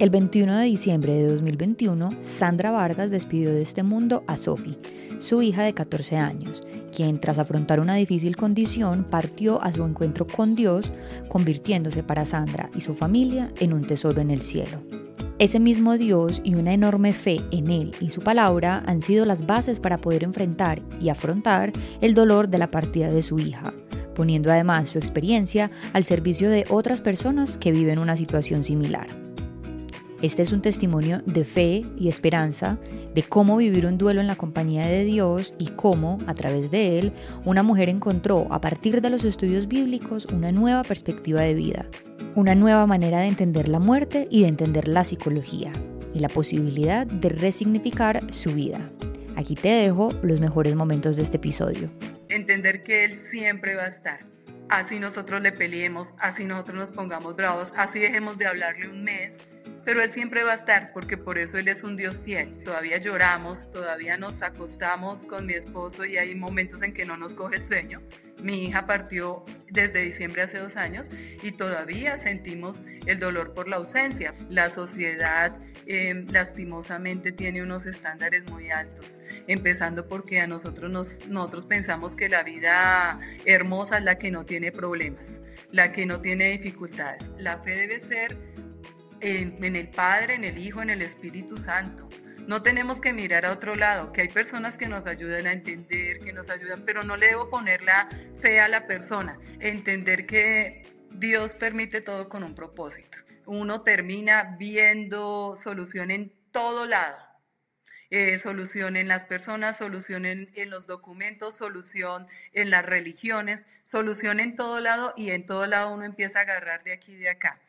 El 21 de diciembre de 2021, Sandra Vargas despidió de este mundo a Sophie, su hija de 14 años, quien tras afrontar una difícil condición partió a su encuentro con Dios, convirtiéndose para Sandra y su familia en un tesoro en el cielo. Ese mismo Dios y una enorme fe en Él y su palabra han sido las bases para poder enfrentar y afrontar el dolor de la partida de su hija, poniendo además su experiencia al servicio de otras personas que viven una situación similar. Este es un testimonio de fe y esperanza de cómo vivir un duelo en la compañía de Dios y cómo, a través de él, una mujer encontró, a partir de los estudios bíblicos, una nueva perspectiva de vida, una nueva manera de entender la muerte y de entender la psicología, y la posibilidad de resignificar su vida. Aquí te dejo los mejores momentos de este episodio. Entender que Él siempre va a estar. Así nosotros le peleemos, así nosotros nos pongamos bravos, así dejemos de hablarle un mes, pero Él siempre va a estar porque por eso Él es un Dios fiel. Todavía lloramos, todavía nos acostamos con mi esposo y hay momentos en que no nos coge el sueño. Mi hija partió desde diciembre hace dos años y todavía sentimos el dolor por la ausencia. La sociedad em, lastimosamente tiene unos estándares muy altos, empezando porque a nosotros, nos, nosotros pensamos que la vida hermosa es la que no tiene problemas, la que no tiene dificultades. La fe debe ser en, el Padre, en el Hijo, en el Espíritu Santo. No tenemos que mirar a otro lado, que hay personas que nos ayudan a entender, que nos ayudan, pero no le debo poner la fe a la persona. Entender que Dios permite todo con un propósito. Uno termina viendo solución en todo lado. Eh, solución en las personas, solución en, en, los documentos, solución en las religiones, solución en todo lado y en todo lado uno empieza a agarrar de aquí y de acá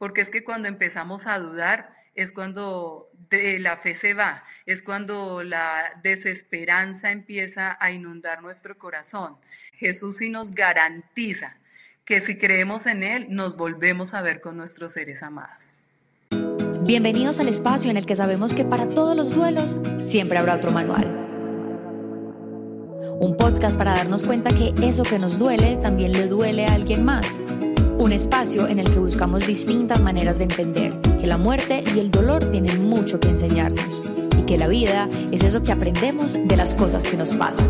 porque es que cuando empezamos a dudar es cuando de la fe se va, es cuando la desesperanza empieza a inundar nuestro corazón. Jesús sí nos garantiza que si creemos en Él, nos volvemos a ver con nuestros seres amados. Bienvenidos al espacio en el que sabemos que para todos los duelos siempre habrá otro manual. Un podcast para darnos cuenta que eso que nos duele también le duele a alguien más un espacio en el que buscamos distintas maneras de entender que la muerte y el dolor tienen mucho que enseñarnos y que la vida es eso que aprendemos de las cosas que nos pasan.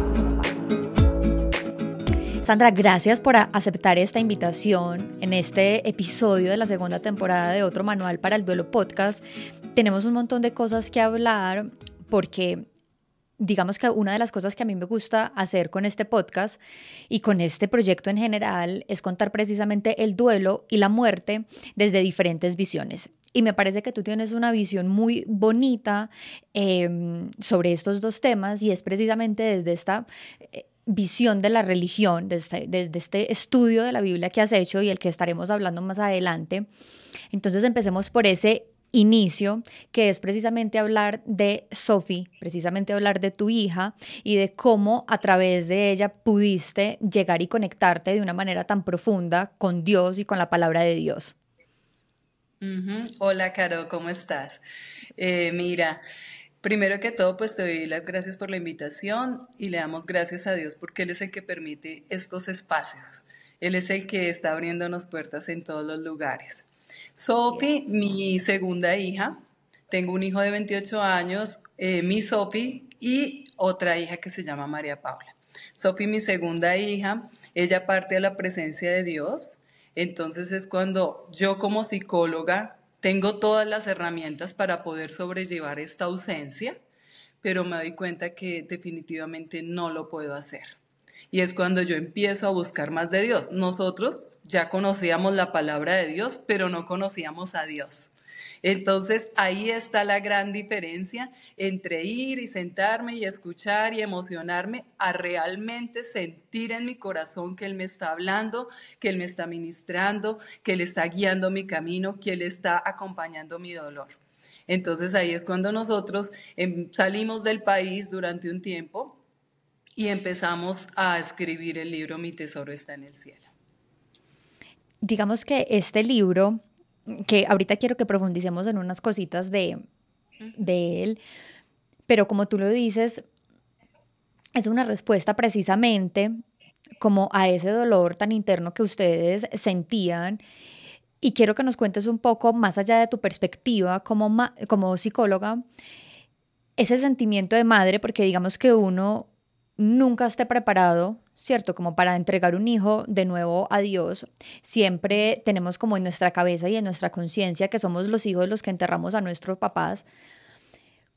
Sandra, gracias por aceptar esta invitación en este episodio de la segunda temporada de Otro Manual para el Duelo Podcast. Tenemos un montón de cosas que hablar porque digamos que una de las cosas que a mí me gusta hacer con este podcast y con este proyecto en general es contar precisamente el duelo y la muerte desde diferentes visiones. Y me parece que tú tienes una visión muy bonita em, sobre estos dos temas y es precisamente desde esta eh, visión de la religión, desde, desde este estudio de la Biblia que has hecho y el que estaremos hablando más adelante. Entonces empecemos por ese inicio, que es precisamente hablar de Sophie, precisamente hablar de tu hija y de cómo a través de ella pudiste llegar y conectarte de una manera tan profunda con Dios y con la palabra de Dios. Hola, Caro, ¿cómo estás? Eh, mira, primero que todo, pues te doy las gracias por la invitación y le damos gracias a Dios porque Él es el que permite estos espacios. Él es el que está abriéndonos puertas en todos los lugares. Sophie, mi segunda hija. Tengo un hijo de 28 años, eh, mi Sophie, y otra hija que se llama María Paula. Sophie, mi segunda hija, ella parte de la presencia de Dios. Entonces es cuando yo como psicóloga tengo todas las herramientas para poder sobrellevar esta ausencia, pero me doy cuenta que definitivamente no lo puedo hacer. Y es cuando yo empiezo a buscar más de Dios. Nosotros ya conocíamos la palabra de Dios, pero no conocíamos a Dios. Entonces ahí está la gran diferencia entre ir y sentarme y escuchar y emocionarme a realmente sentir en mi corazón que Él me está hablando, que Él me está ministrando, que Él está guiando mi camino, que Él está acompañando mi dolor. Entonces ahí es cuando nosotros em, salimos del país durante un tiempo y empezamos a escribir el libro Mi tesoro está en el cielo. Digamos que este libro, que ahorita quiero que profundicemos en unas cositas de, de él, pero como tú lo dices, es una respuesta precisamente como a ese dolor tan interno que ustedes sentían Y quiero que nos cuentes un poco, más allá de tu perspectiva como, como psicóloga, ese sentimiento de madre, porque digamos que uno nunca esté preparado, ¿cierto? Como para entregar un hijo de nuevo a Dios. Siempre tenemos como en nuestra cabeza y en nuestra conciencia que somos los hijos los que enterramos a nuestros papás.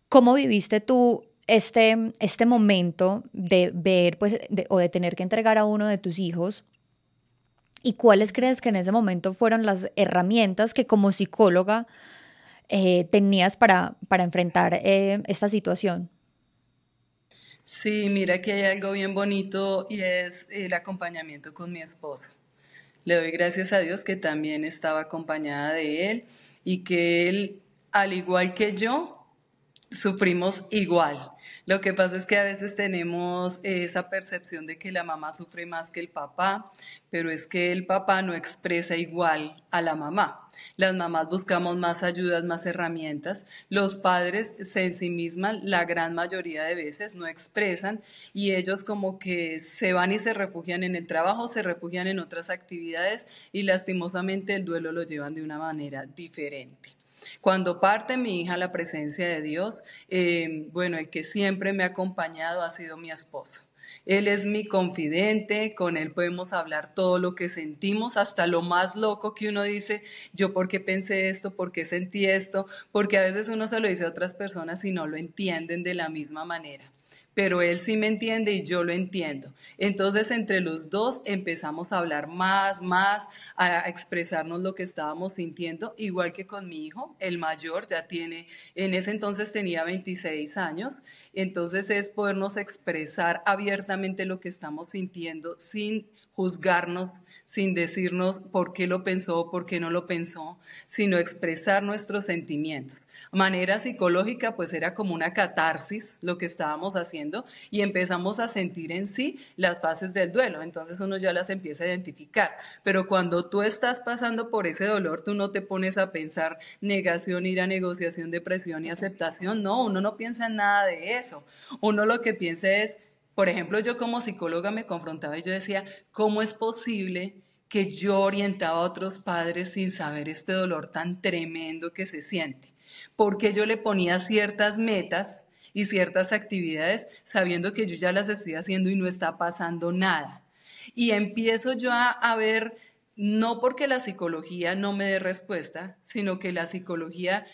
¿Cómo viviste tú este, este momento de ver pues, o de tener que entregar a uno de tus hijos? ¿Y cuáles crees que en ese momento fueron las herramientas que como psicóloga eh, tenías para, para enfrentar eh, esta situación? Sí, mira que hay algo bien bonito y es el acompañamiento con mi esposo. Le doy gracias a Dios que también estaba acompañada de él y que él, al igual que yo, sufrimos igual. Lo que pasa es que a veces tenemos esa percepción de que la mamá sufre más que el papá, pero es que el papá no expresa igual a la mamá. Las mamás buscamos más ayudas, más herramientas. Los padres se ensimisman, la gran mayoría de veces no expresan y ellos como que se van y se refugian en el trabajo, se refugian en otras actividades y lastimosamente el duelo lo llevan de una manera diferente. Cuando parte mi hija a la presencia de Dios, eh, bueno, el que siempre me ha acompañado ha sido mi esposo. Él es mi confidente, con él podemos hablar todo lo que sentimos, hasta lo más loco que uno dice, yo por qué pensé esto, por qué sentí esto, porque a veces uno se lo dice a otras personas y no lo entienden de la misma manera pero él sí me entiende y yo lo entiendo. Entonces entre los dos empezamos a hablar más, más, a expresarnos lo que estábamos sintiendo, igual que con mi hijo, el mayor ya tiene, en ese entonces tenía 26 años, entonces es podernos expresar abiertamente lo que estamos sintiendo sin juzgarnos, sin decirnos por qué lo pensó, por qué no lo pensó, sino expresar nuestros sentimientos manera psicológica, pues era como una catarsis lo que estábamos haciendo y empezamos a sentir en sí las fases del duelo. Entonces uno ya las empieza a identificar. Pero cuando tú estás pasando por ese dolor, tú no te pones a pensar negación, ira, negociación, depresión y aceptación. No, uno no piensa en nada de eso. Uno lo que piensa es, por ejemplo, yo como psicóloga me confrontaba y yo decía, ¿cómo es posible? Que yo orientaba a otros padres sin saber este dolor tan tremendo que se siente porque yo le ponía ciertas metas y ciertas actividades sabiendo que yo ya las estoy haciendo y no está pasando nada. Y empiezo yo a, ver, no porque la psicología no me dé respuesta, sino que la psicología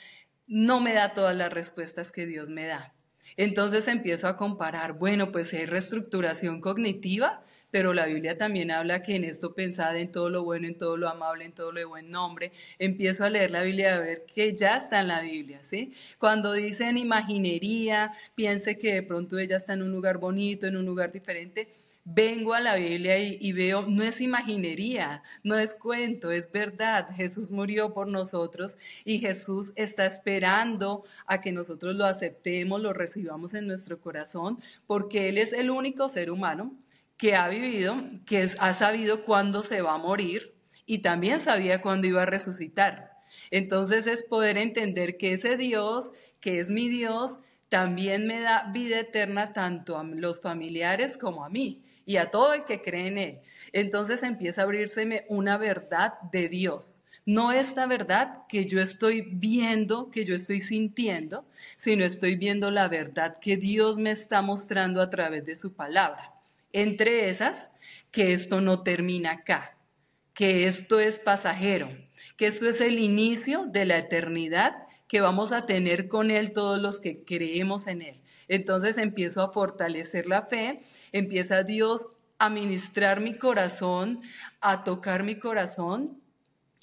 no me da todas las respuestas que Dios me da. Entonces empiezo a comparar, bueno, pues hay reestructuración cognitiva, pero la Biblia también habla que en esto pensad en todo lo bueno, en todo lo amable, en todo lo de buen nombre. Empiezo a leer la Biblia a ver que ya está en la Biblia, ¿sí? Cuando dicen imaginería, piense que de pronto ella está en un lugar bonito, en un lugar diferente. Vengo a la Biblia y, y veo, no es imaginería, no es cuento, es verdad. Jesús murió por nosotros y Jesús está esperando a que nosotros lo aceptemos, lo recibamos en nuestro corazón, porque Él es el único ser humano que ha vivido, que ha sabido cuándo se va a morir y también sabía cuándo iba a resucitar. Entonces es poder entender que ese Dios, que es mi Dios, también me da vida eterna tanto a los familiares como a mí y a todo el que cree en Él. Entonces empieza a abrírseme una verdad de Dios. No esta verdad que yo estoy viendo, que yo estoy sintiendo, sino estoy viendo la verdad que Dios me está mostrando a través de su palabra. Entre esas, que esto no termina acá, que esto es pasajero, que esto es el inicio de la eternidad que vamos a tener con Él todos los que creemos en Él. Entonces empiezo a fortalecer la fe, empieza Dios a ministrar mi corazón, a tocar mi corazón,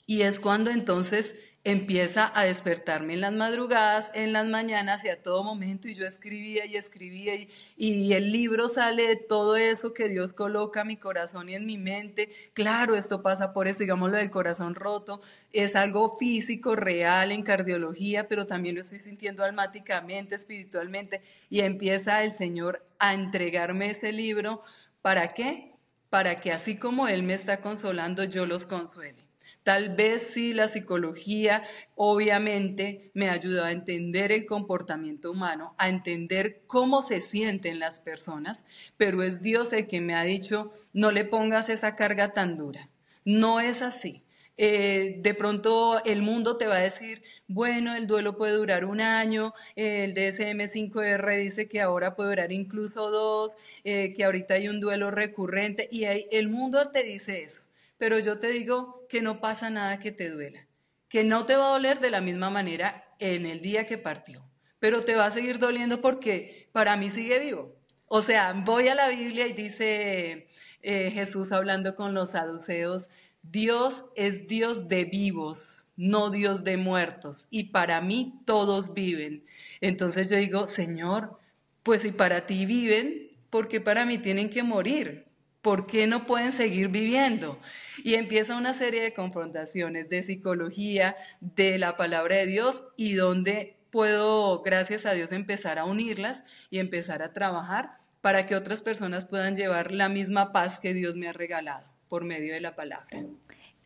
y es cuando entonces empieza a despertarme en las madrugadas, en las mañanas y a todo momento. Y yo escribía y escribía y, el libro sale de todo eso que Dios coloca en mi corazón y en mi mente. Claro, esto pasa por eso, digamos lo del corazón roto. Es algo físico, real en cardiología, pero también lo estoy sintiendo almáticamente, espiritualmente. Y empieza el Señor a entregarme ese libro. ¿Para qué? Para que así como Él me está consolando, yo los consuele. Tal vez sí la psicología obviamente me ayuda a entender el comportamiento humano, a entender cómo se sienten las personas, pero es Dios el que me ha dicho, no le pongas esa carga tan dura. No es así. Eh, de pronto el mundo te va a decir, bueno, el duelo puede durar un año, el DSM5R dice que ahora puede durar incluso dos, eh, que ahorita hay un duelo recurrente y el mundo te dice eso. Pero yo te digo que no pasa nada que te duela, que no te va a doler de la misma manera en el día que partió, pero te va a seguir doliendo porque para mí sigue vivo. O sea, voy a la Biblia y dice eh, Jesús hablando con los saduceos, Dios es Dios de vivos, no Dios de muertos, y para mí todos viven. Entonces yo digo, Señor, pues si para ti viven, ¿por qué para mí tienen que morir? ¿Por qué no pueden seguir viviendo? Y empieza una serie de confrontaciones de psicología, de la palabra de Dios y donde puedo, gracias a Dios, empezar a unirlas y empezar a trabajar para que otras personas puedan llevar la misma paz que Dios me ha regalado por medio de la palabra.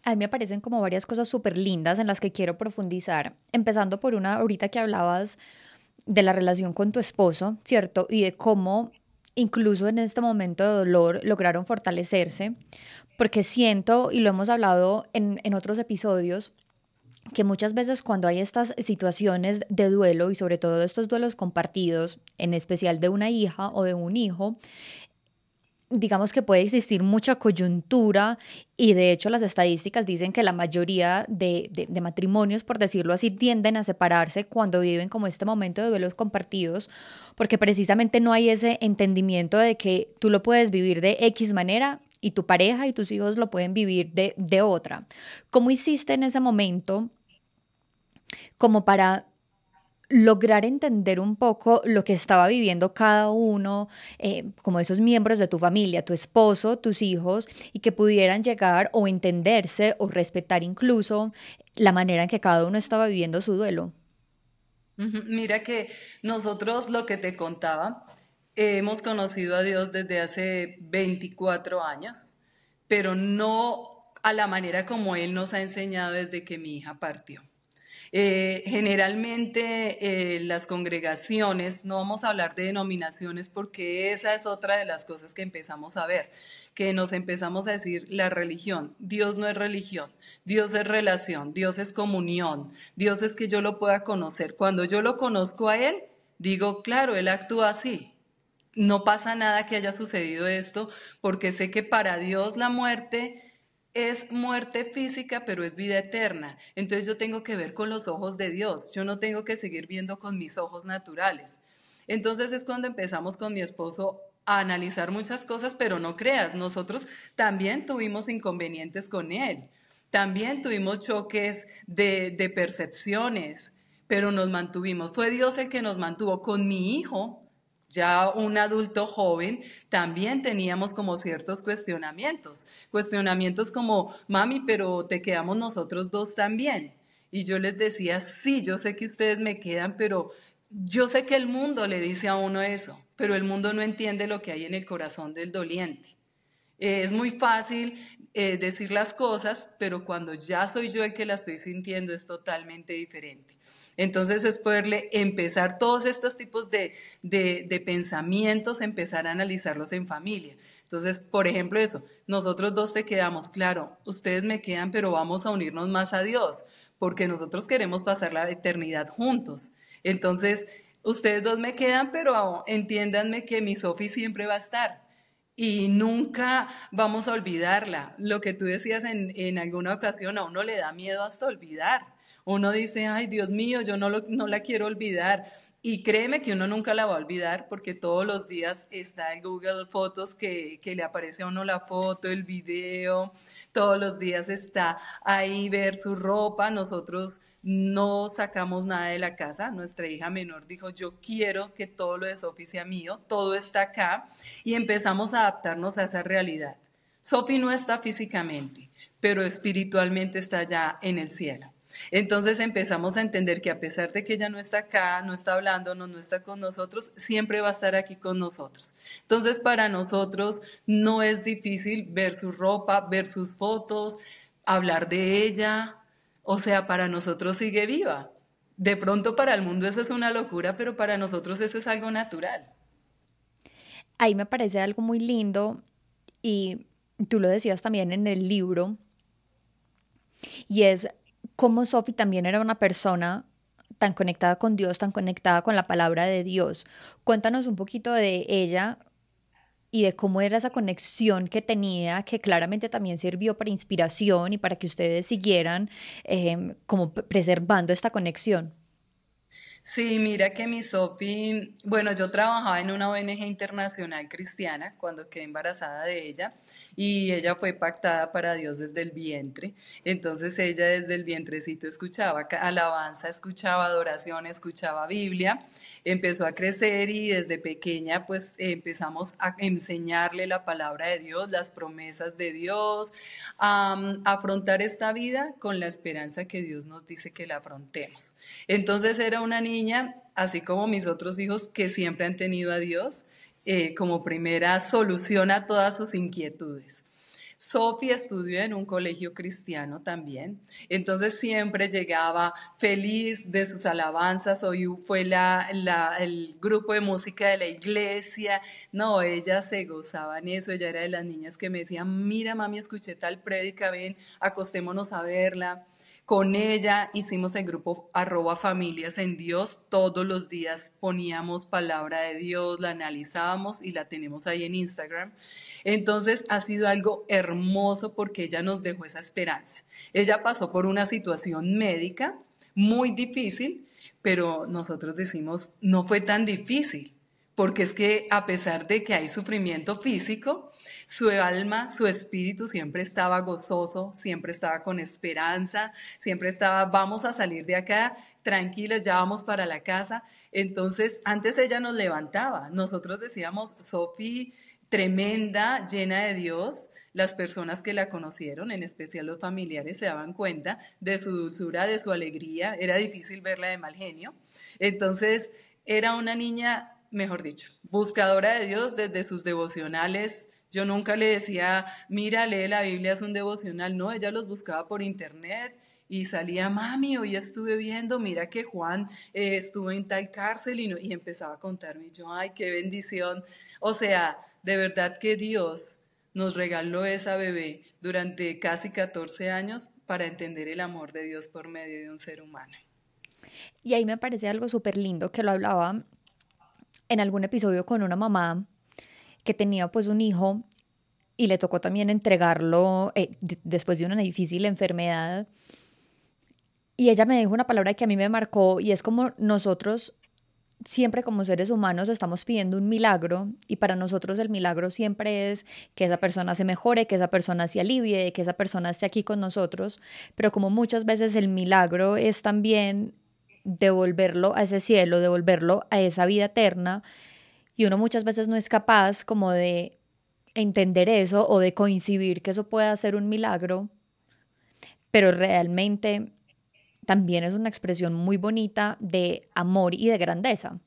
A mí me parecen como varias cosas súper lindas en las que quiero profundizar, empezando por una ahorita que hablabas de la relación con tu esposo, ¿cierto? Y de cómo incluso en este momento de dolor lograron fortalecerse, porque siento, y lo hemos hablado en, en otros episodios, que muchas veces cuando hay estas situaciones de duelo y sobre todo estos duelos compartidos, en especial de una hija o de un hijo, digamos que puede existir mucha coyuntura y de hecho las estadísticas dicen que la mayoría de, de, matrimonios, por decirlo así, tienden a separarse cuando viven como este momento de duelos compartidos, porque precisamente no hay ese entendimiento de que tú lo puedes vivir de X manera y tu pareja y tus hijos lo pueden vivir de, de otra. ¿Cómo hiciste en ese momento como para lograr entender un poco lo que estaba viviendo cada uno, eh, como esos miembros de tu familia, tu esposo, tus hijos, y que pudieran llegar o entenderse o respetar incluso la manera en que cada uno estaba viviendo su duelo. Mira que nosotros lo que te contaba, hemos conocido a Dios desde hace 24 años, pero no a la manera como Él nos ha enseñado desde que mi hija partió. Eh, generalmente eh, las congregaciones, no vamos a hablar de denominaciones porque esa es otra de las cosas que empezamos a ver, que nos empezamos a decir la religión. Dios no es religión, Dios es relación, Dios es comunión, Dios es que yo lo pueda conocer. Cuando yo lo conozco a Él, digo, claro, Él actúa así. No pasa nada que haya sucedido esto porque sé que para Dios la muerte es muerte física, pero es vida eterna. Entonces yo tengo que ver con los ojos de Dios. Yo no tengo que seguir viendo con mis ojos naturales. Entonces es cuando empezamos con mi esposo a analizar muchas cosas, pero no creas, nosotros también tuvimos inconvenientes con él. También tuvimos choques de, percepciones, pero nos mantuvimos. Fue Dios el que nos mantuvo. Con mi hijo, ya un adulto joven, también teníamos como ciertos cuestionamientos. Cuestionamientos como, mami, pero te quedamos nosotros dos también. Y yo les decía, sí, yo sé que ustedes me quedan, pero yo sé que el mundo le dice a uno eso, pero el mundo no entiende lo que hay en el corazón del doliente. Es muy fácil eh, decir las cosas, pero cuando ya soy yo el que las estoy sintiendo es totalmente diferente. Entonces es poderle empezar todos estos tipos de, de, pensamientos, empezar a analizarlos en familia. Entonces, por ejemplo, eso, nosotros dos te quedamos, claro, ustedes me quedan, pero vamos a unirnos más a Dios, porque nosotros queremos pasar la eternidad juntos. Entonces, ustedes dos me quedan, pero entiéndanme que mi Sofi siempre va a estar y nunca vamos a olvidarla. Lo que tú decías en, en, alguna ocasión, a uno le da miedo hasta olvidar. Uno dice, ay Dios mío, yo no, no la quiero olvidar. Y créeme que uno nunca la va a olvidar porque todos los días está en Google Fotos que, que, le aparece a uno la foto, el video, todos los días está ahí ver su ropa. Nosotros no sacamos nada de la casa. Nuestra hija menor dijo, yo quiero que todo lo de Sofi sea mío, todo está acá y empezamos a adaptarnos a esa realidad. Sofi no está físicamente, pero espiritualmente está ya en el cielo. Entonces empezamos a entender que a pesar de que ella no está acá, no está hablándonos, no está con nosotros, siempre va a estar aquí con nosotros. Entonces para nosotros no es difícil ver su ropa, ver sus fotos, hablar de ella. O sea, para nosotros sigue viva. De pronto para el mundo eso es una locura, pero para nosotros eso es algo natural. Ahí me parece algo muy lindo y tú lo decías también en el libro, Y es como Sophie también era una persona tan conectada con Dios, tan conectada con la palabra de Dios. Cuéntanos un poquito de ella y de cómo era esa conexión que tenía, que claramente también sirvió para inspiración y para que ustedes siguieran eh, como preservando esta conexión. Sí, mira que mi Sofi, bueno, yo trabajaba en una ONG internacional cristiana cuando quedé embarazada de ella y ella fue pactada para Dios desde el vientre. Entonces ella desde el vientrecito escuchaba alabanza, escuchaba adoración, escuchaba Biblia empezó a crecer y desde pequeña pues empezamos a enseñarle la palabra de Dios, las promesas de Dios, a, afrontar esta vida con la esperanza que Dios nos dice que la afrontemos. Entonces era una niña, así como mis otros hijos, que siempre han tenido a Dios eh, como primera solución a todas sus inquietudes. Sofía estudió en un colegio cristiano también, entonces siempre llegaba feliz de sus alabanzas, hoy fue la, el grupo de música de la iglesia, no, ella se gozaba en eso, ella era de las niñas que me decían, mira mami, escuché tal prédica, ven, acostémonos a verla. Con ella hicimos el grupo arroba familias en Dios. Todos los días poníamos palabra de Dios, la analizábamos y la tenemos ahí en Instagram. Entonces ha sido algo hermoso porque ella nos dejó esa esperanza. Ella pasó por una situación médica muy difícil, pero nosotros decimos, no fue tan difícil, porque es que a pesar de que hay sufrimiento físico, su alma, su espíritu siempre estaba gozoso, siempre estaba con esperanza, siempre estaba, vamos a salir de acá tranquilas, ya vamos para la casa. Entonces, antes ella nos levantaba, nosotros decíamos, Sofi, tremenda, llena de Dios. Las personas que la conocieron, en especial los familiares, se daban cuenta de su dulzura, de su alegría. Era difícil verla de mal genio. Entonces, era una niña, mejor dicho, buscadora de Dios desde sus devocionales. Yo nunca le decía, mira, lee la Biblia, es un devocional. No, ella los buscaba por internet y salía, mami, hoy estuve viendo, mira que Juan eh, estuvo en tal cárcel y, y empezaba a contarme. Yo, ay, qué bendición. O sea, de verdad que Dios nos regaló esa bebé durante casi 14 años para entender el amor de Dios por medio de un ser humano. Y ahí me parece algo súper lindo que lo hablaba en algún episodio con una mamá que tenía pues un hijo y le tocó también entregarlo eh, después de una difícil enfermedad. Y ella me dijo una palabra que a mí me marcó y es como nosotros siempre como seres humanos estamos pidiendo un milagro y para nosotros el milagro siempre es que esa persona se mejore, que esa persona se alivie, que esa persona esté aquí con nosotros, pero como muchas veces el milagro es también devolverlo a ese cielo, devolverlo a esa vida eterna y uno muchas veces no es capaz como de entender eso o de coincidir que eso pueda ser un milagro, pero realmente también es una expresión muy bonita de amor y de grandeza.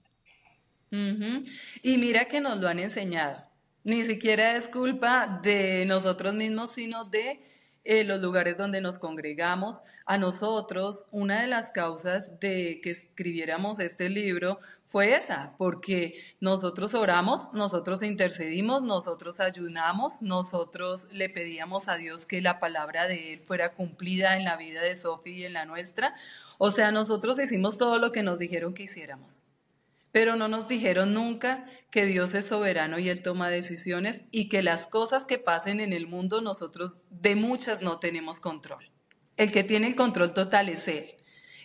Y mira que nos lo han enseñado. Ni siquiera es culpa de nosotros mismos, sino de eh, los lugares donde nos congregamos. A nosotros, una de las causas de que escribiéramos este libro fue esa, porque nosotros oramos, nosotros intercedimos, nosotros ayunamos, nosotros le pedíamos a Dios que la palabra de Él fuera cumplida en la vida de Sofía y en la nuestra. O sea, nosotros hicimos todo lo que nos dijeron que hiciéramos pero no nos dijeron nunca que Dios es soberano y Él toma decisiones y que las cosas que pasen en el mundo nosotros de muchas no tenemos control. El que tiene el control total es Él.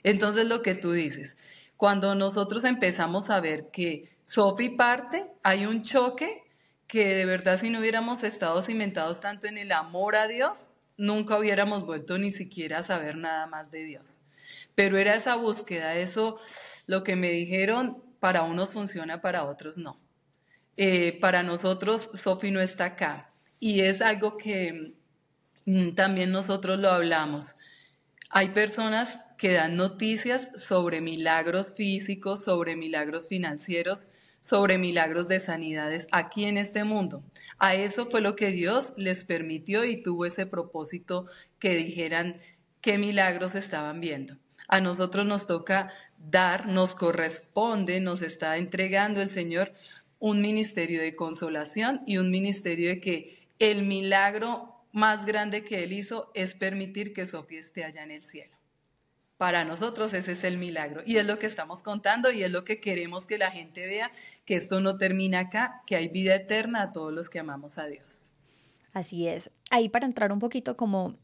Entonces lo que tú dices, cuando nosotros empezamos a ver que Sofi parte, hay un choque que de verdad si no hubiéramos estado cimentados tanto en el amor a Dios, nunca hubiéramos vuelto ni siquiera a saber nada más de Dios. Pero era esa búsqueda, eso, lo que me dijeron, para unos funciona, para otros no. Eh, para nosotros, Sofi no está acá. Y es algo que mm, también nosotros lo hablamos. Hay personas que dan noticias sobre milagros físicos, sobre milagros financieros, sobre milagros de sanidades aquí en este mundo. A eso fue lo que Dios les permitió y tuvo ese propósito que dijeran qué milagros estaban viendo. A nosotros nos toca dar, nos corresponde, nos está entregando el Señor un ministerio de consolación y un ministerio de que el milagro más grande que Él hizo es permitir que Sofía esté allá en el cielo. Para nosotros ese es el milagro y es lo que estamos contando y es lo que queremos que la gente vea, que esto no termina acá, que hay vida eterna a todos los que amamos a Dios. Así es. Ahí para entrar un poquito como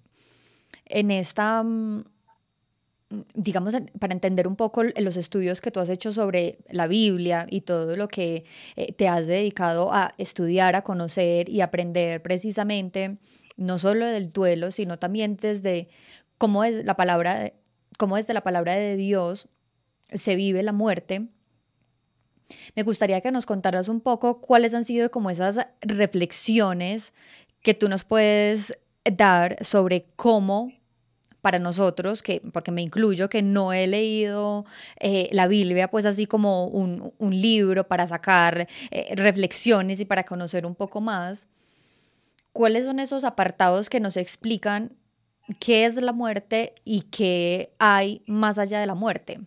en esta, mm, digamos, para entender un poco los estudios que tú has hecho sobre la Biblia y todo lo que eh, te has dedicado a estudiar, a conocer y aprender precisamente, no solo del duelo, sino también desde cómo es la palabra cómo desde la palabra de Dios se vive la muerte, me gustaría que nos contaras un poco cuáles han sido como esas reflexiones que tú nos puedes dar sobre cómo para nosotros, que, porque me incluyo, que no he leído eh, la Biblia, pues así como un, libro para sacar eh, reflexiones y para conocer un poco más, ¿cuáles son esos apartados que nos explican qué es la muerte y qué hay más allá de la muerte.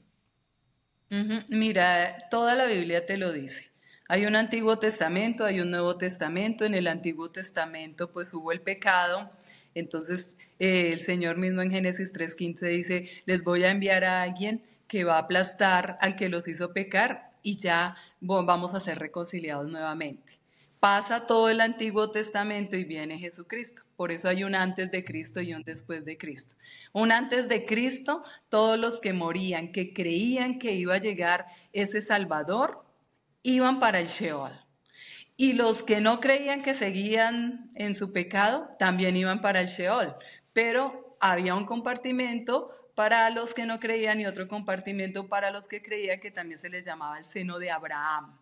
Mira, toda la Biblia te lo dice. Hay un Antiguo Testamento, hay un Nuevo Testamento. En el Antiguo Testamento pues hubo el pecado. Entonces eh, el Señor mismo en Génesis 3.15 dice, les voy a enviar a alguien que va a aplastar al que los hizo pecar y ya vamos a ser reconciliados nuevamente. Pasa todo el Antiguo Testamento y viene Jesucristo. Por eso hay un antes de Cristo y un después de Cristo. Un antes de Cristo, todos los que morían, que creían que iba a llegar ese Salvador, iban para el Sheol. Y los que no creían que seguían en su pecado, también iban para el Sheol. Pero había un compartimento para los que no creían y otro compartimento para los que creían que también se les llamaba el seno de Abraham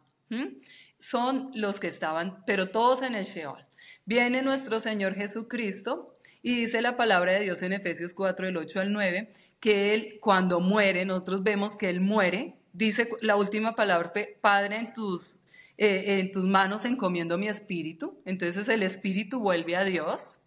son los que estaban, pero todos en el Sheol. Viene nuestro Señor Jesucristo y dice la palabra de Dios en Efesios 4, del 8 al 9, que Él cuando muere, nosotros vemos que Él muere, dice la última palabra Padre, en tus, eh, en tus manos encomiendo mi espíritu. Entonces el espíritu vuelve a Dios.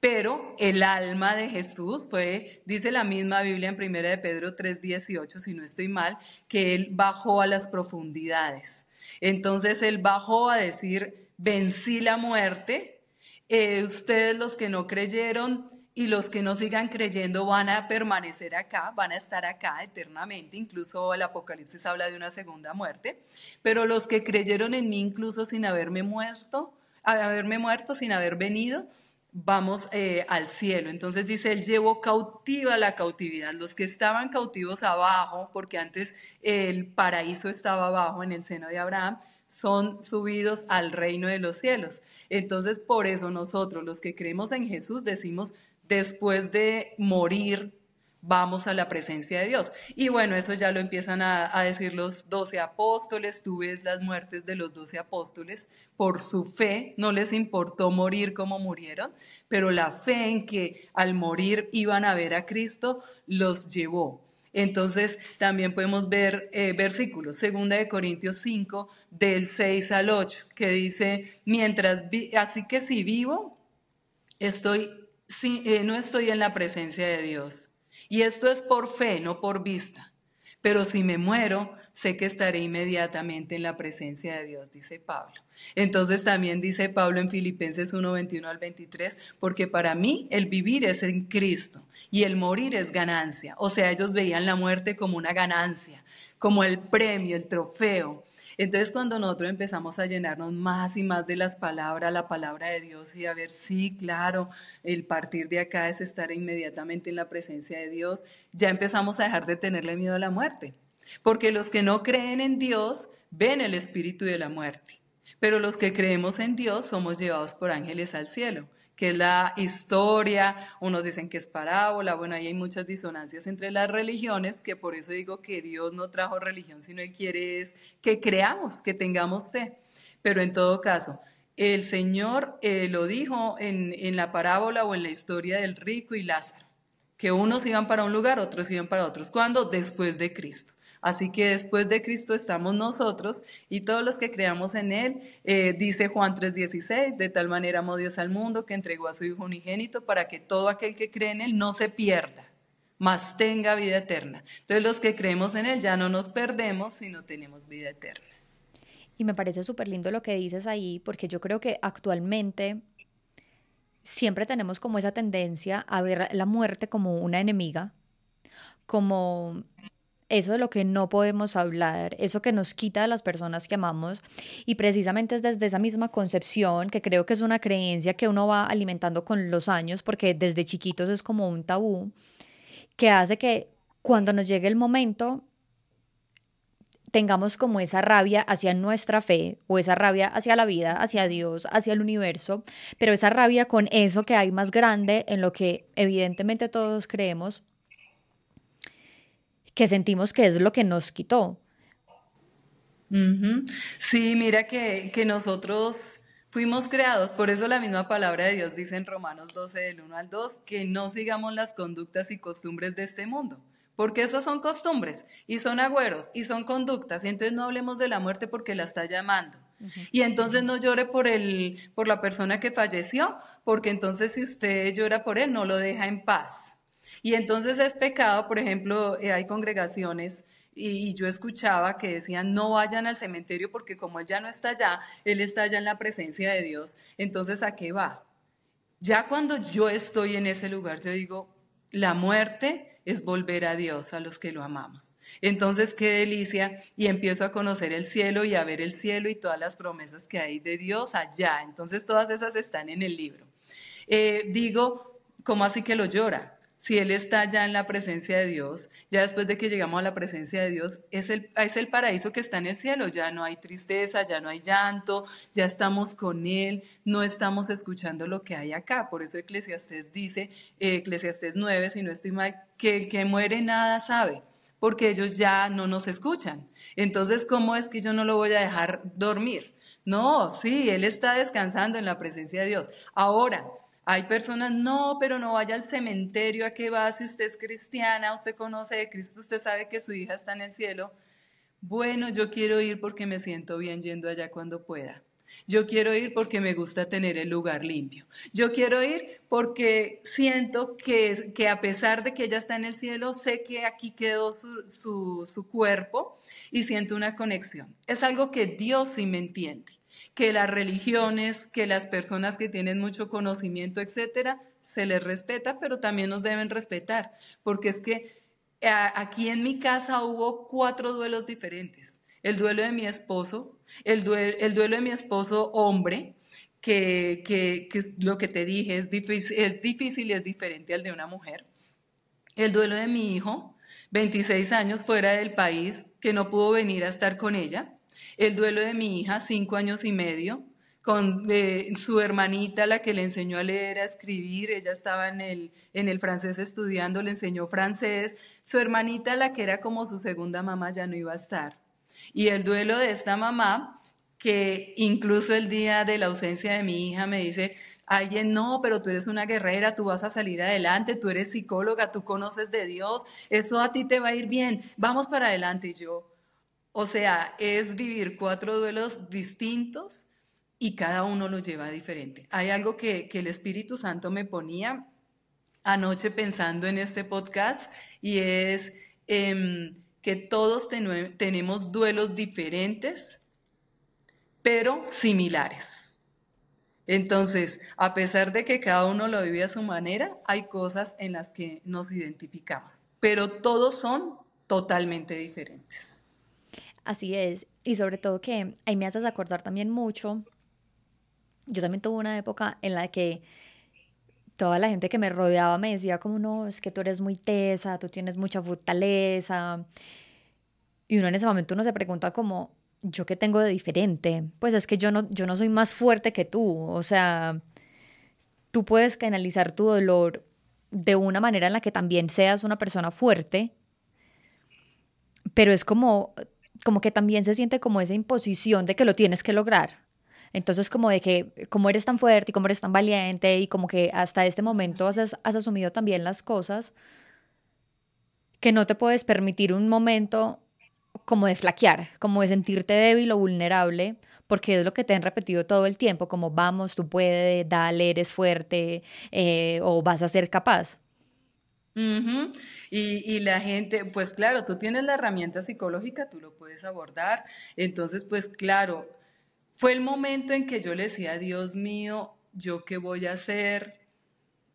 Pero el alma de Jesús fue, dice la misma Biblia en 1 de Pedro 3:18, si no estoy mal, que él bajó a las profundidades. Entonces él bajó a decir, vencí la muerte, eh, ustedes los que no creyeron y los que no sigan creyendo van a permanecer acá, van a estar acá eternamente, incluso el Apocalipsis habla de una segunda muerte, pero los que creyeron en mí incluso sin haberme muerto, haberme muerto, sin haber venido, vamos eh, al cielo. Entonces dice, Él llevó cautiva la cautividad. Los que estaban cautivos abajo, porque antes el paraíso estaba abajo en el seno de Abraham, son subidos al reino de los cielos. Entonces, por eso nosotros, los que creemos en Jesús, decimos, después de morir, vamos a la presencia de Dios. Y bueno, eso ya lo empiezan a, decir los doce apóstoles, tú ves las muertes de los doce apóstoles, por su fe no les importó morir como murieron, pero la fe en que al morir iban a ver a Cristo los llevó. Entonces también podemos ver eh, versículos, segunda de Corintios 5, del 6 al 8, que dice, mientras, así que si vivo, estoy, eh, no estoy en la presencia de Dios y esto es por fe, no por vista. Pero si me muero, sé que estaré inmediatamente en la presencia de Dios, dice Pablo. Entonces también dice Pablo en Filipenses 1, 21 al 23, porque para mí el vivir es en Cristo y el morir es ganancia. O sea, ellos veían la muerte como una ganancia, como el premio, el trofeo. Entonces cuando nosotros empezamos a llenarnos más y más de las palabras, la palabra de Dios y a ver, sí, claro, el partir de acá es estar inmediatamente en la presencia de Dios, ya empezamos a dejar de tenerle miedo a la muerte. Porque los que no creen en Dios ven el espíritu de la muerte. Pero los que creemos en Dios somos llevados por ángeles al cielo que es la historia, unos dicen que es parábola, bueno, ahí hay muchas disonancias entre las religiones, que por eso digo que Dios no trajo religión, sino Él quiere que creamos, que tengamos fe. Pero en todo caso, el Señor eh, lo dijo en, en la parábola o en la historia del rico y Lázaro, que unos iban para un lugar, otros iban para otros. ¿Cuándo? Después de Cristo. Así que después de Cristo estamos nosotros y todos los que creamos en Él, eh, dice Juan 3:16, de tal manera amó Dios al mundo que entregó a su Hijo unigénito para que todo aquel que cree en Él no se pierda, mas tenga vida eterna. Entonces los que creemos en Él ya no nos perdemos, sino tenemos vida eterna. Y me parece súper lindo lo que dices ahí, porque yo creo que actualmente siempre tenemos como esa tendencia a ver la muerte como una enemiga, como eso de lo que no podemos hablar, eso que nos quita a las personas que amamos. Y precisamente es desde esa misma concepción, que creo que es una creencia que uno va alimentando con los años, porque desde chiquitos es como un tabú, que hace que cuando nos llegue el momento tengamos como esa rabia hacia nuestra fe o esa rabia hacia la vida, hacia Dios, hacia el universo, pero esa rabia con eso que hay más grande en lo que evidentemente todos creemos que sentimos que es lo que nos quitó. Sí, mira que, que, nosotros fuimos creados, por eso la misma palabra de Dios dice en Romanos 12 del 1 al 2, que no sigamos las conductas y costumbres de este mundo, porque esas son costumbres y son agüeros y son conductas, y entonces no hablemos de la muerte porque la está llamando. Y entonces no llore por el, por la persona que falleció, porque entonces si usted llora por él, no lo deja en paz. Y entonces es pecado, por ejemplo, eh, hay congregaciones y, yo escuchaba que decían no vayan al cementerio porque como él ya no está allá, él está allá en la presencia de Dios. Entonces, ¿a qué va? Ya cuando yo estoy en ese lugar, yo digo, la muerte es volver a Dios, a los que lo amamos. Entonces, qué delicia. Y empiezo a conocer el cielo y a ver el cielo y todas las promesas que hay de Dios allá. Entonces, todas esas están en el libro. Eh, digo, ¿cómo así que lo llora? Si Él está ya en la presencia de Dios, ya después de que llegamos a la presencia de Dios, es el, es el paraíso que está en el cielo, ya no hay tristeza, ya no hay llanto, ya estamos con Él, no estamos escuchando lo que hay acá. Por eso Eclesiastés dice, eh, Eclesiastés 9, si no estoy mal, que el que muere nada sabe, porque ellos ya no nos escuchan. Entonces, ¿cómo es que yo no lo voy a dejar dormir? No, sí, Él está descansando en la presencia de Dios. Ahora, hay personas, no, pero no vaya al cementerio, ¿a qué va? Si usted es cristiana, usted conoce de Cristo, usted sabe que su hija está en el cielo. Bueno, yo quiero ir porque me siento bien yendo allá cuando pueda. Yo quiero ir porque me gusta tener el lugar limpio. Yo quiero ir porque siento que, que a pesar de que ella está en el cielo, sé que aquí quedó su, su, su cuerpo y siento una conexión. Es algo que Dios sí me entiende que las religiones, que las personas que tienen mucho conocimiento, etcétera, se les respeta, pero también nos deben respetar, porque es que aquí en mi casa hubo cuatro duelos diferentes. El duelo de mi esposo, el duelo, el duelo de mi esposo hombre, que, que, que, lo que te dije es difícil, es difícil y es diferente al de una mujer. El duelo de mi hijo, 26 años fuera del país, que no pudo venir a estar con ella el duelo de mi hija, cinco años y medio, con su hermanita, la que le enseñó a leer, a escribir, ella estaba en el, en el francés estudiando, le enseñó francés, su hermanita, la que era como su segunda mamá, ya no iba a estar. Y el duelo de esta mamá, que incluso el día de la ausencia de mi hija me dice, alguien, no, pero tú eres una guerrera, tú vas a salir adelante, tú eres psicóloga, tú conoces de Dios, eso a ti te va a ir bien, vamos para adelante. Y yo, o sea, es vivir cuatro duelos distintos y cada uno lo lleva diferente. Hay algo que, el Espíritu Santo me ponía anoche pensando en este podcast y es em, que todos tenemos duelos diferentes, pero similares. Entonces, a pesar de que cada uno lo vive a su manera, hay cosas en las que nos identificamos, pero todos son totalmente diferentes. Así es, y sobre todo que ahí me haces acordar también mucho, yo también tuve una época en la que toda la gente que me rodeaba me decía como, no, es que tú eres muy tesa, tú tienes mucha fortaleza, y uno en ese momento uno se pregunta como, ¿yo qué tengo de diferente? Pues es que yo no, yo no soy más fuerte que tú, o sea, tú puedes canalizar tu dolor de una manera en la que también seas una persona fuerte, pero es como como que también se siente como esa imposición de que lo tienes que lograr. Entonces, como de que, como eres tan fuerte y como eres tan valiente y como que hasta este momento has, has asumido también las cosas, que no te puedes permitir un momento como de flaquear, como de sentirte débil o vulnerable, porque es lo que te han repetido todo el tiempo, como vamos, tú puedes, dale, eres fuerte eh, o vas a ser capaz y, y, la gente, pues claro, tú tienes la herramienta psicológica, tú lo puedes abordar. Entonces, pues claro, fue el momento en que yo le decía, Dios mío, ¿yo qué voy a hacer?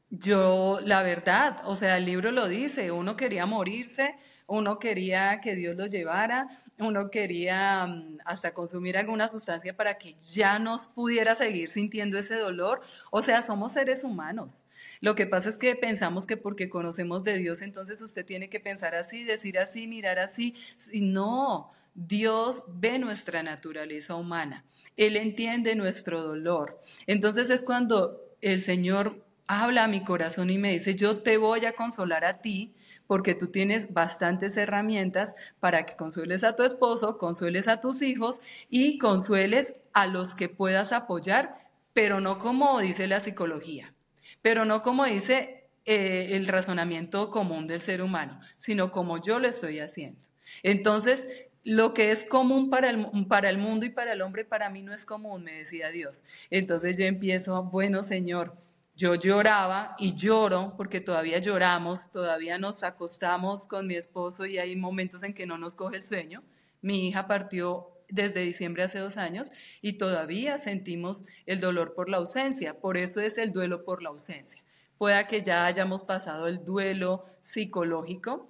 Yo, la verdad, o sea, el libro lo dice, uno quería morirse, uno quería que Dios lo llevara, uno quería mm, hasta consumir alguna sustancia para que ya no pudiera seguir sintiendo ese dolor. O sea, somos seres humanos. Lo que pasa es que pensamos que porque conocemos de Dios, entonces usted tiene que pensar así, decir así, mirar así. No, Dios ve nuestra naturaleza humana. Él entiende nuestro dolor. Entonces es cuando el Señor habla a mi corazón y me dice, yo te voy a consolar a ti porque tú tienes bastantes herramientas para que consueles a tu esposo, consueles a tus hijos y consueles a los que puedas apoyar, pero no como dice la psicología, pero no como dice eh, el razonamiento común del ser humano, sino como yo lo estoy haciendo. Entonces, lo que es común para el, para el mundo y para el hombre, para mí no es común, me decía Dios. Entonces yo empiezo, bueno, Señor, yo lloraba y lloro porque todavía lloramos, todavía nos acostamos con mi esposo y hay momentos en que no nos coge el sueño. Mi hija partió desde diciembre hace dos años y todavía sentimos el dolor por la ausencia. Por eso es el duelo por la ausencia. Pueda que ya hayamos pasado el duelo psicológico,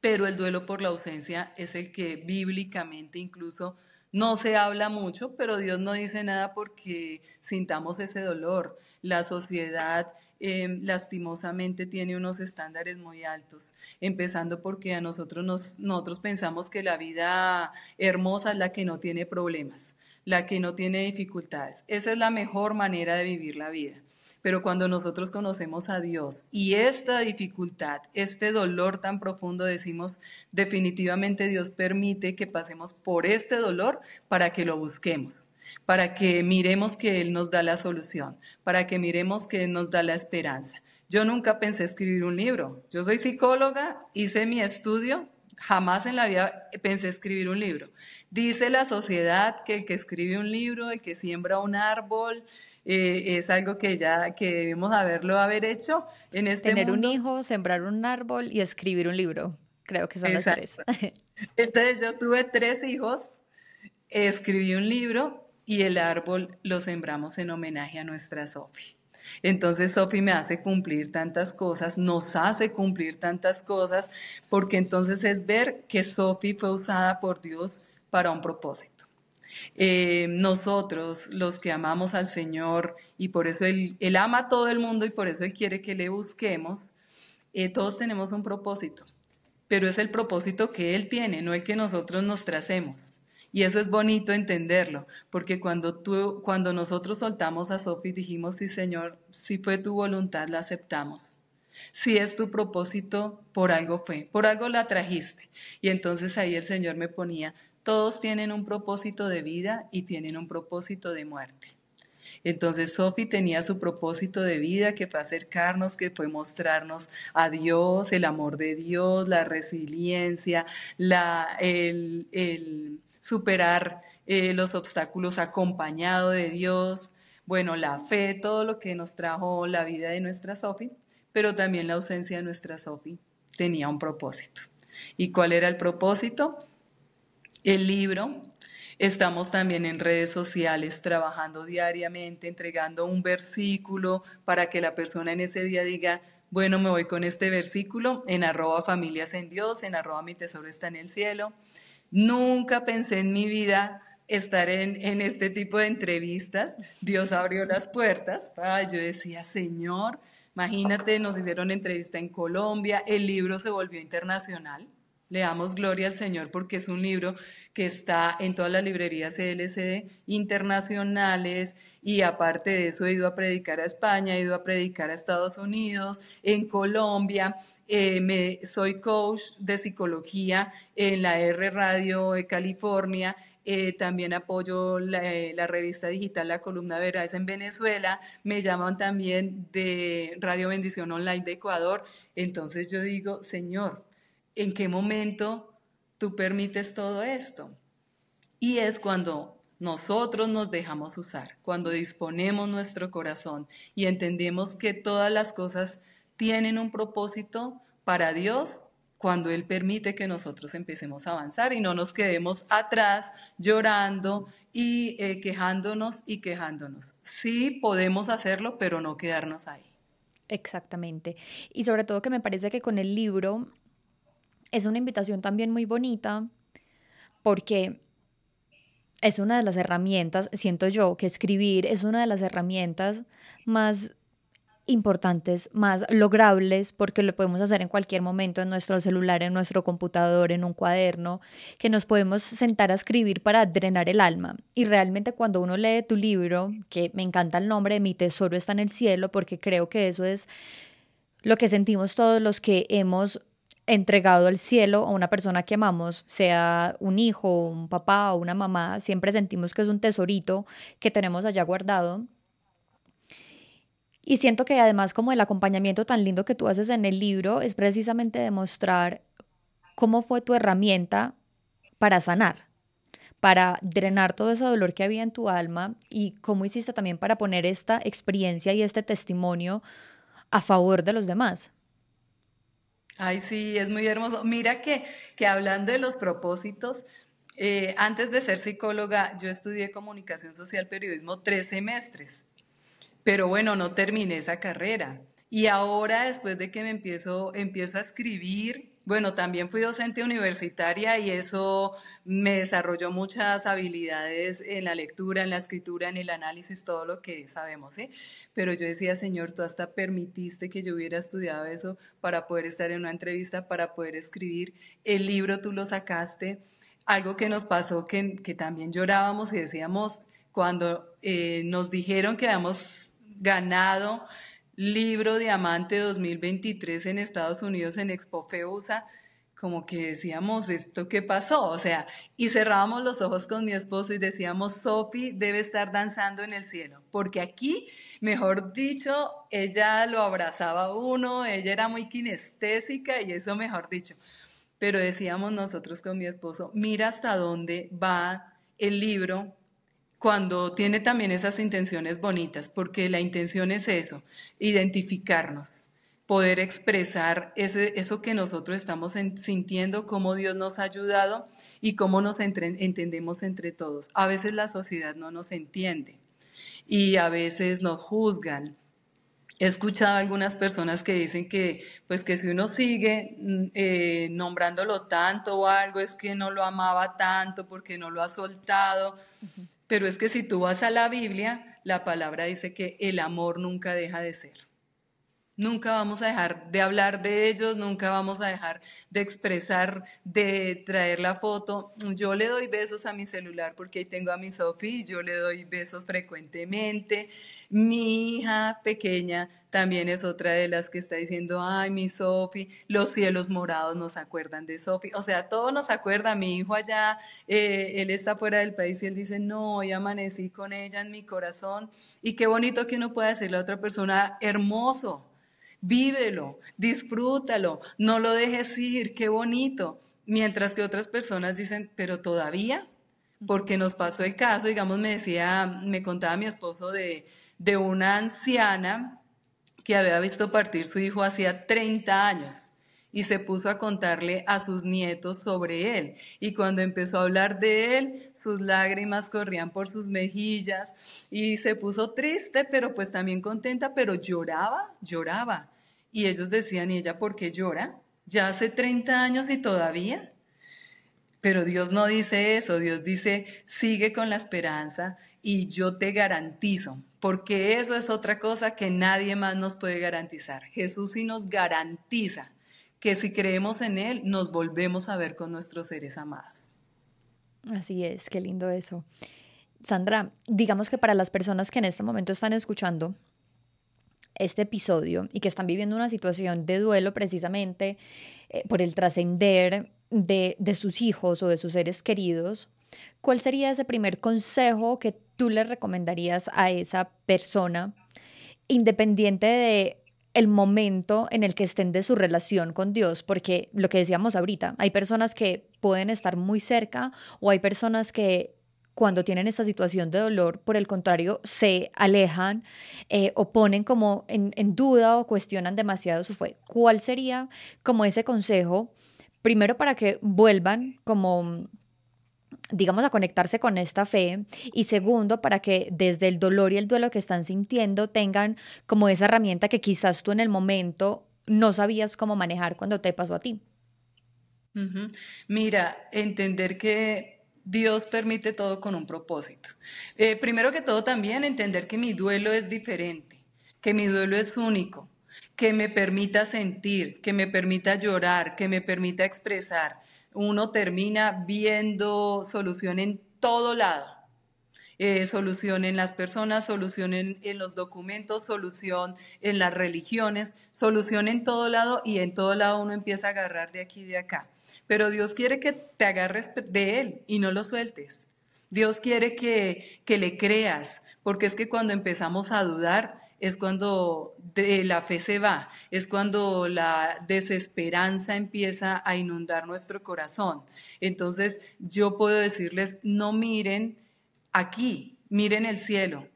pero el duelo por la ausencia es el que bíblicamente incluso no se habla mucho, pero Dios no dice nada porque sintamos ese dolor. La sociedad em, lastimosamente tiene unos estándares muy altos, empezando porque a nosotros, nos, nosotros pensamos que la vida hermosa es la que no tiene problemas, la que no tiene dificultades. Esa es la mejor manera de vivir la vida. Pero cuando nosotros conocemos a Dios y esta dificultad, este dolor tan profundo, decimos, definitivamente Dios permite que pasemos por este dolor para que lo busquemos, para que miremos que Él nos da la solución, para que miremos que Él nos da la esperanza. Yo nunca pensé escribir un libro. Yo soy psicóloga, hice mi estudio, jamás en la vida pensé escribir un libro. Dice la sociedad que el que escribe un libro, el que siembra un árbol, eh, es algo que ya que debemos haberlo haber hecho en este Tener un hijo, sembrar un árbol y escribir un libro. Creo que son las tres. Entonces yo tuve tres hijos, escribí un libro y el árbol lo sembramos en homenaje a nuestra Sofi. Entonces Sofi me hace cumplir tantas cosas, nos hace cumplir tantas cosas, porque entonces es ver que Sofi fue usada por Dios para un propósito. Eh, nosotros, los que amamos al Señor, y por eso él, ama a todo el mundo y por eso Él quiere que le busquemos, eh, todos tenemos un propósito, pero es el propósito que Él tiene, no el que nosotros nos tracemos. Y eso es bonito entenderlo, porque cuando, tú, cuando nosotros soltamos a Sophie dijimos, sí Señor, si fue tu voluntad, la aceptamos. Si es tu propósito, por algo fue, por algo la trajiste. Y entonces ahí el Señor me ponía, todos tienen un propósito de vida y tienen un propósito de muerte. Entonces Sophie tenía su propósito de vida que fue acercarnos, que fue mostrarnos a Dios, el amor de Dios, la resiliencia, la, el, superar eh, los obstáculos acompañado de Dios, bueno, la fe, todo lo que nos trajo la vida de nuestra Sophie, pero también la ausencia de nuestra Sophie tenía un propósito. ¿Y cuál era el propósito? el libro. Estamos también en redes sociales trabajando diariamente, entregando un versículo para que la persona en ese día diga, bueno, me voy con este versículo en arroba familias en Dios, en arroba mi tesoro está en el cielo. Nunca pensé en mi vida estar en, en este tipo de entrevistas. Dios abrió las puertas. Yo decía, Señor, imagínate, nos hicieron entrevista en Colombia, el libro se volvió internacional. Le damos gloria al Señor porque es un libro que está en todas las librerías CLCD internacionales y aparte de eso he ido a predicar a España, he ido a predicar a Estados Unidos, en Colombia. Eh, me, soy coach de psicología en la R Radio de California. Eh, también apoyo la, eh, la, revista digital La Columna Veraz en Venezuela, me llaman también de Radio Bendición Online de Ecuador. Entonces yo digo, Señor, ¿En qué momento tú permites todo esto? Y es cuando nosotros nos dejamos usar, cuando disponemos nuestro corazón y entendemos que todas las cosas tienen un propósito para Dios cuando Él permite que nosotros empecemos a avanzar y no nos quedemos atrás llorando y eh, quejándonos y quejándonos. Sí podemos hacerlo, pero no quedarnos ahí. Exactamente. Y sobre todo que me parece que con el libro es una invitación también muy bonita porque es una de las herramientas, siento yo, que escribir es una de las herramientas más importantes, más logrables, porque lo podemos hacer en cualquier momento en nuestro celular, en nuestro computador, en un cuaderno, que nos podemos sentar a escribir para drenar el alma. Y realmente cuando uno lee tu libro, que me encanta el nombre, Mi tesoro está en el cielo, porque creo que eso es lo que sentimos todos los que hemos entregado al cielo a una persona que amamos, sea un hijo, un papá o una mamá, siempre sentimos que es un tesorito que tenemos allá guardado y siento que además como el acompañamiento tan lindo que tú haces en el libro es precisamente demostrar cómo fue tu herramienta para sanar, para drenar todo ese dolor que había en tu alma y cómo hiciste también para poner esta experiencia y este testimonio a favor de los demás. Ay, sí, es muy hermoso. Mira que, que hablando de los propósitos, eh, antes de ser psicóloga, yo estudié comunicación social, periodismo tres semestres. Pero bueno, no terminé esa carrera. Y ahora, después de que me empiezo, empiezo a escribir, bueno, también fui docente universitaria y eso me desarrolló muchas habilidades en la lectura, en la escritura, en el análisis, todo lo que sabemos. Pero yo decía, Señor, tú hasta permitiste que yo hubiera estudiado eso para poder estar en una entrevista, para poder escribir. El libro tú lo sacaste. Algo que nos pasó que, que también llorábamos y decíamos, cuando eh, nos dijeron que habíamos ganado libro Diamante 2023 en Estados Unidos en Expo Feusa, como que decíamos, ¿esto qué pasó? O sea, y cerrábamos los ojos con mi esposo y decíamos, Sophie debe estar danzando en el cielo, porque aquí, mejor dicho, ella lo abrazaba uno, ella era muy kinestésica y eso mejor dicho. Pero decíamos nosotros con mi esposo, mira hasta dónde va el libro cuando tiene también esas intenciones bonitas, porque la intención es eso, identificarnos, poder expresar ese, eso que nosotros estamos sintiendo, cómo Dios nos ha ayudado y cómo nos entendemos entre todos. A veces la sociedad no nos entiende y a veces nos juzgan. He escuchado a algunas personas que dicen que, pues que si uno sigue mm, eh, nombrándolo tanto o algo, es que no lo amaba tanto porque no lo ha soltado. Pero es que si tú vas a la Biblia, la palabra dice que el amor nunca deja de ser. Nunca vamos a dejar de hablar de ellos, nunca vamos a dejar de expresar, de traer la foto. Yo le doy besos a mi celular porque ahí tengo a mi Sophie, yo le doy besos frecuentemente. Mi hija pequeña también es otra de las que está diciendo, ay, mi Sophie, los cielos morados nos acuerdan de Sophie. O sea, todo nos acuerda. Mi hijo allá, eh, él está fuera del país y él dice, no, hoy amanecí con ella en mi corazón. Y qué bonito que uno pueda decirle a otra persona, hermoso vívelo, disfrútalo, no lo dejes ir, qué bonito. Mientras que otras personas dicen, pero todavía, porque nos pasó el caso, digamos, me decía, me contaba mi esposo de, de una anciana que había visto partir su hijo hacía 30 años y se puso a contarle a sus nietos sobre él. Y cuando empezó a hablar de él, sus lágrimas corrían por sus mejillas y se puso triste, pero pues también contenta, pero lloraba, lloraba. Y ellos decían, ¿y ella por qué llora? Ya hace 30 años y todavía. Pero Dios no dice eso, Dios dice, sigue con la esperanza y yo te garantizo, porque eso es otra cosa que nadie más nos puede garantizar. Jesús sí nos garantiza que si creemos en Él, nos volvemos a ver con nuestros seres amados. Así es, qué lindo eso. Sandra, digamos que para las personas que en este momento están escuchando este episodio y que están viviendo una situación de duelo precisamente eh, por el trascender de, de sus hijos o de sus seres queridos, ¿cuál sería ese primer consejo que tú le recomendarías a esa persona, independiente de el momento en el que estén de su relación con Dios, porque lo que decíamos ahorita, hay personas que pueden estar muy cerca o hay personas que cuando tienen esta situación de dolor, por el contrario, se alejan eh, o ponen como en, en duda o cuestionan demasiado su fe. ¿Cuál sería como ese consejo, primero para que vuelvan como digamos, a conectarse con esta fe y segundo, para que desde el dolor y el duelo que están sintiendo tengan como esa herramienta que quizás tú en el momento no sabías cómo manejar cuando te pasó a ti. Mira, entender que Dios permite todo con un propósito. Eh, primero que todo también entender que mi duelo es diferente, que mi duelo es único, que me permita sentir, que me permita llorar, que me permita expresar. Uno termina viendo solución en todo lado. Eh, solución en las personas, solución en, en, los documentos, solución en las religiones, solución en todo lado y en todo lado uno empieza a agarrar de aquí y de acá. Pero Dios quiere que te agarres de Él y no lo sueltes. Dios quiere que, que le creas, porque es que cuando empezamos a dudar es cuando la fe se va, es cuando la desesperanza empieza a inundar nuestro corazón. Entonces yo puedo decirles, no miren aquí, miren el cielo,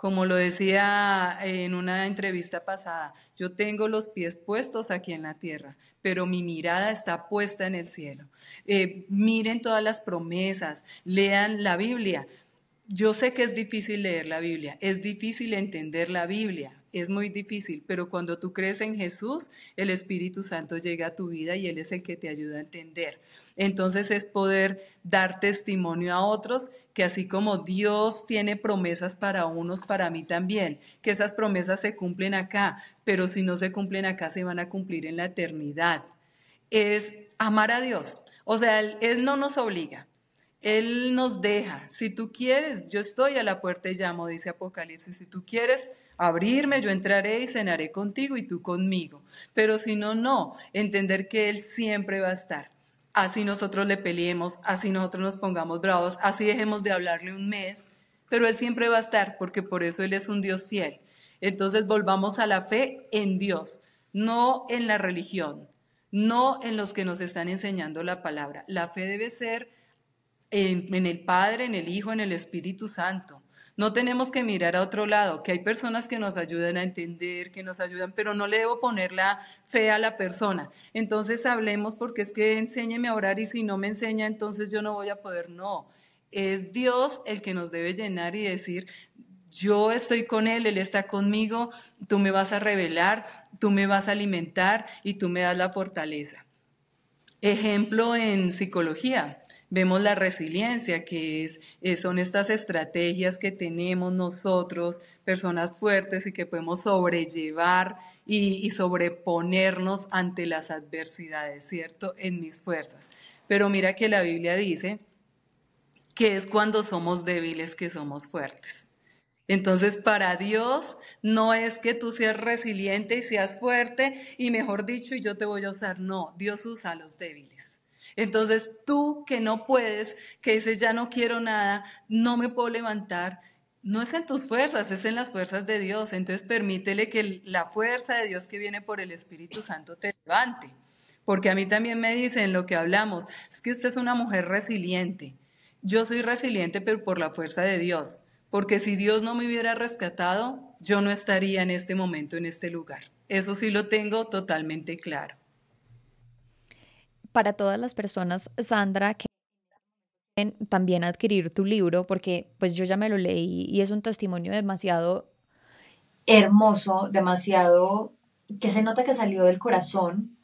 como lo decía en una entrevista pasada, yo tengo los pies puestos aquí en la tierra, pero mi mirada está puesta en el cielo. Eh, miren todas las promesas, lean la Biblia. Yo sé que es difícil leer la Biblia, es difícil entender la Biblia, es muy difícil, pero cuando tú crees en Jesús, el Espíritu Santo llega a tu vida y Él es el que te ayuda a entender. Entonces es poder dar testimonio a otros que así como Dios tiene promesas para unos, para mí también, que esas promesas se cumplen acá, pero si no se cumplen acá, se van a cumplir en la eternidad. Es amar a Dios. O sea, Él no nos obliga. Él nos deja. Si tú quieres, yo estoy a la puerta y llamo, dice Apocalipsis. Si tú quieres, abrirme, yo entraré y cenaré contigo y tú conmigo. Pero si no, no, entender que Él siempre va a estar. Así nosotros le peleemos, así nosotros nos pongamos bravos, así dejemos de hablarle un mes, pero Él siempre va a estar porque por eso Él es un Dios fiel. Entonces volvamos a la fe en Dios, no en la religión, no en los que nos están enseñando la palabra. La fe debe ser en, el Padre, en el Hijo, en el Espíritu Santo. No tenemos que mirar a otro lado, que hay personas que nos ayudan a entender, que nos ayudan, pero no le debo poner la fe a la persona. Entonces hablemos porque es que enséñeme a orar y si no me enseña, entonces yo no voy a poder. No, es Dios el que nos debe llenar y decir, yo estoy con Él, Él está conmigo, tú me vas a revelar, tú me vas a alimentar y tú me das la fortaleza. Ejemplo en psicología. Vemos la resiliencia, que es, eh, son estas estrategias que tenemos nosotros, personas fuertes y que podemos sobrellevar y, sobreponernos ante las adversidades, ¿cierto? En mis fuerzas. Pero mira que la Biblia dice que es cuando somos débiles que somos fuertes. Entonces, para Dios no es que tú seas resiliente y seas fuerte y mejor dicho, y yo te voy a usar. No, Dios usa a los débiles. Entonces tú que no puedes, que dices ya no quiero nada, no me puedo levantar, no es en tus fuerzas, es en las fuerzas de Dios. Entonces permítele que la fuerza de Dios que viene por el Espíritu Santo te levante. Porque a mí también me dicen lo que hablamos, es que usted es una mujer resiliente. Yo soy resiliente, pero por la fuerza de Dios. Porque si Dios no me hubiera rescatado, yo no estaría en este momento, en este lugar. Eso sí lo tengo totalmente claro para todas las personas, Sandra, que también adquirir tu libro, porque pues yo ya me lo leí y es un testimonio demasiado hermoso, demasiado que se nota que salió del corazón.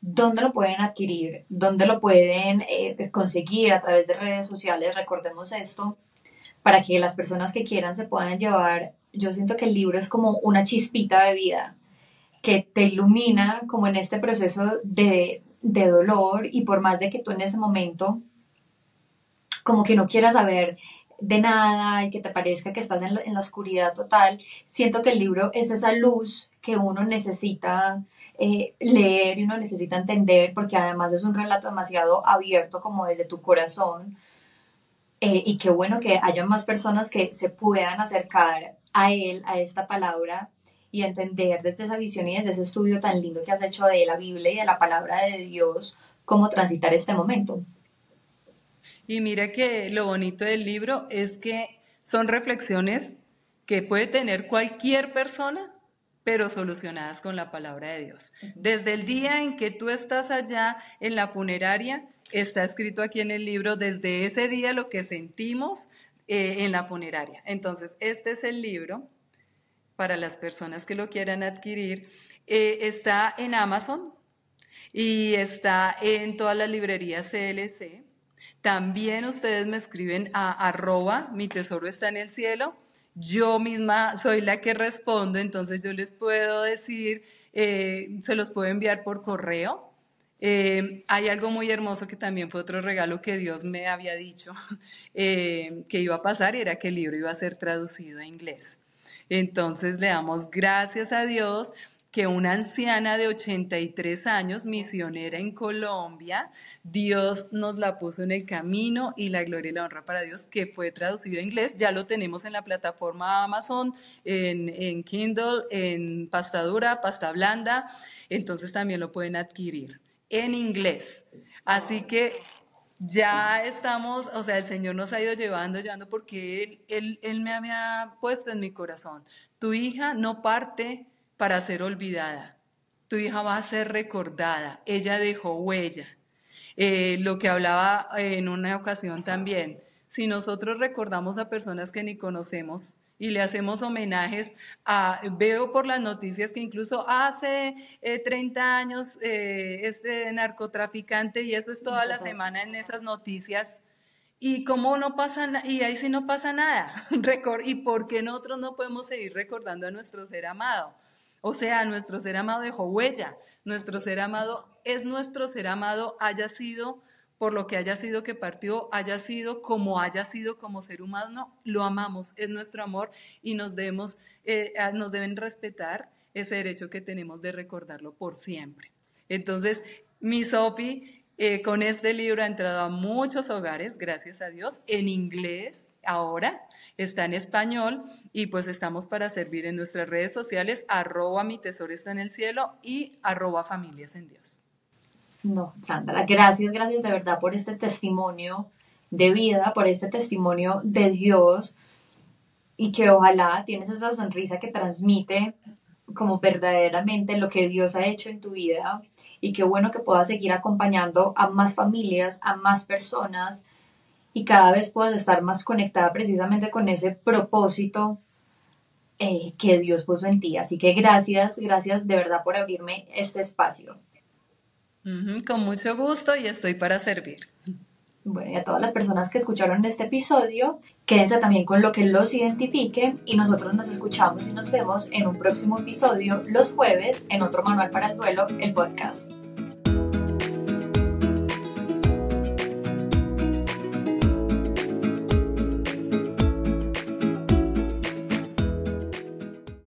¿Dónde lo pueden adquirir? ¿Dónde lo pueden eh, conseguir a través de redes sociales? Recordemos esto, para que las personas que quieran se puedan llevar. Yo siento que el libro es como una chispita de vida que te ilumina como en este proceso de, dolor y por más de que tú en ese momento como que no quieras saber de nada y que te parezca que estás en la, oscuridad total, siento que el libro es esa luz que uno necesita eh, leer y uno necesita entender porque además es un relato demasiado abierto como desde tu corazón eh, y qué bueno que haya más personas que se puedan acercar a él, a esta palabra y entender desde esa visión y desde ese estudio tan lindo que has hecho de la Biblia y de la palabra de Dios, cómo transitar este momento. Y mira que lo bonito del libro es que son reflexiones que puede tener cualquier persona, pero solucionadas con la palabra de Dios. Desde el día en que tú estás allá en la funeraria, está escrito aquí en el libro, desde ese día lo que sentimos eh, en la funeraria. Entonces, este es el libro para las personas que lo quieran adquirir. Eh, está en Amazon y está en todas las librerías CLC. También ustedes me escriben a arroba, mi tesoro está en el cielo. Yo misma soy la que respondo, entonces yo les puedo decir, eh, se los puedo enviar por correo. Eh, hay algo muy hermoso que también fue otro regalo que Dios me había dicho que iba a pasar era que el libro iba a ser traducido a inglés. Entonces le damos gracias a Dios que una anciana de 83 años, misionera en Colombia, Dios nos la puso en el camino y la gloria y la honra para Dios, que fue traducido a inglés. Ya lo tenemos en la plataforma Amazon, en, en Kindle, en pasta dura, pasta blanda. Entonces también lo pueden adquirir en inglés. Así que ya estamos, o sea, el Señor nos ha ido llevando, llevando, porque Él, él, él me había puesto en mi corazón. Tu hija no parte para ser olvidada. Tu hija va a ser recordada. Ella dejó huella. Eh, lo que hablaba en una ocasión también, si nosotros recordamos a personas que ni conocemos y le hacemos homenajes a, veo por las noticias que incluso hace 30 eh, años eh, este narcotraficante y eso es toda la semana en esas noticias. Y cómo no pasa y ahí sí no pasa nada. ¿Y por qué nosotros no podemos seguir recordando a nuestro ser amado? O sea, nuestro ser amado dejó huella. Nuestro ser amado es nuestro ser amado, haya sido por lo que haya sido que partió, haya sido como haya sido como ser humano, lo amamos, es nuestro amor y nos, debemos, eh, nos deben respetar ese derecho que tenemos de recordarlo por siempre. Entonces, mi Sofi eh, con este libro ha entrado a muchos hogares, gracias a Dios, en inglés ahora, está en español y pues estamos para servir en nuestras redes sociales, arroba mi tesoro está en el cielo y arroba familias en Dios. No, Sandra, gracias, gracias de verdad por este testimonio de vida, por este testimonio de Dios y que ojalá tienes esa sonrisa que transmite como verdaderamente lo que Dios ha hecho en tu vida y qué bueno que puedas seguir acompañando a más familias, a más personas y cada vez puedas estar más conectada precisamente con ese propósito eh, que Dios puso en ti. Así que gracias, gracias de verdad por abrirme este espacio. Con mucho gusto y estoy para servir. Bueno, y a todas las personas que escucharon este episodio, quédense también con lo que los identifique y nosotros nos escuchamos y nos vemos en un próximo episodio los jueves en otro Manual para el Duelo, el podcast.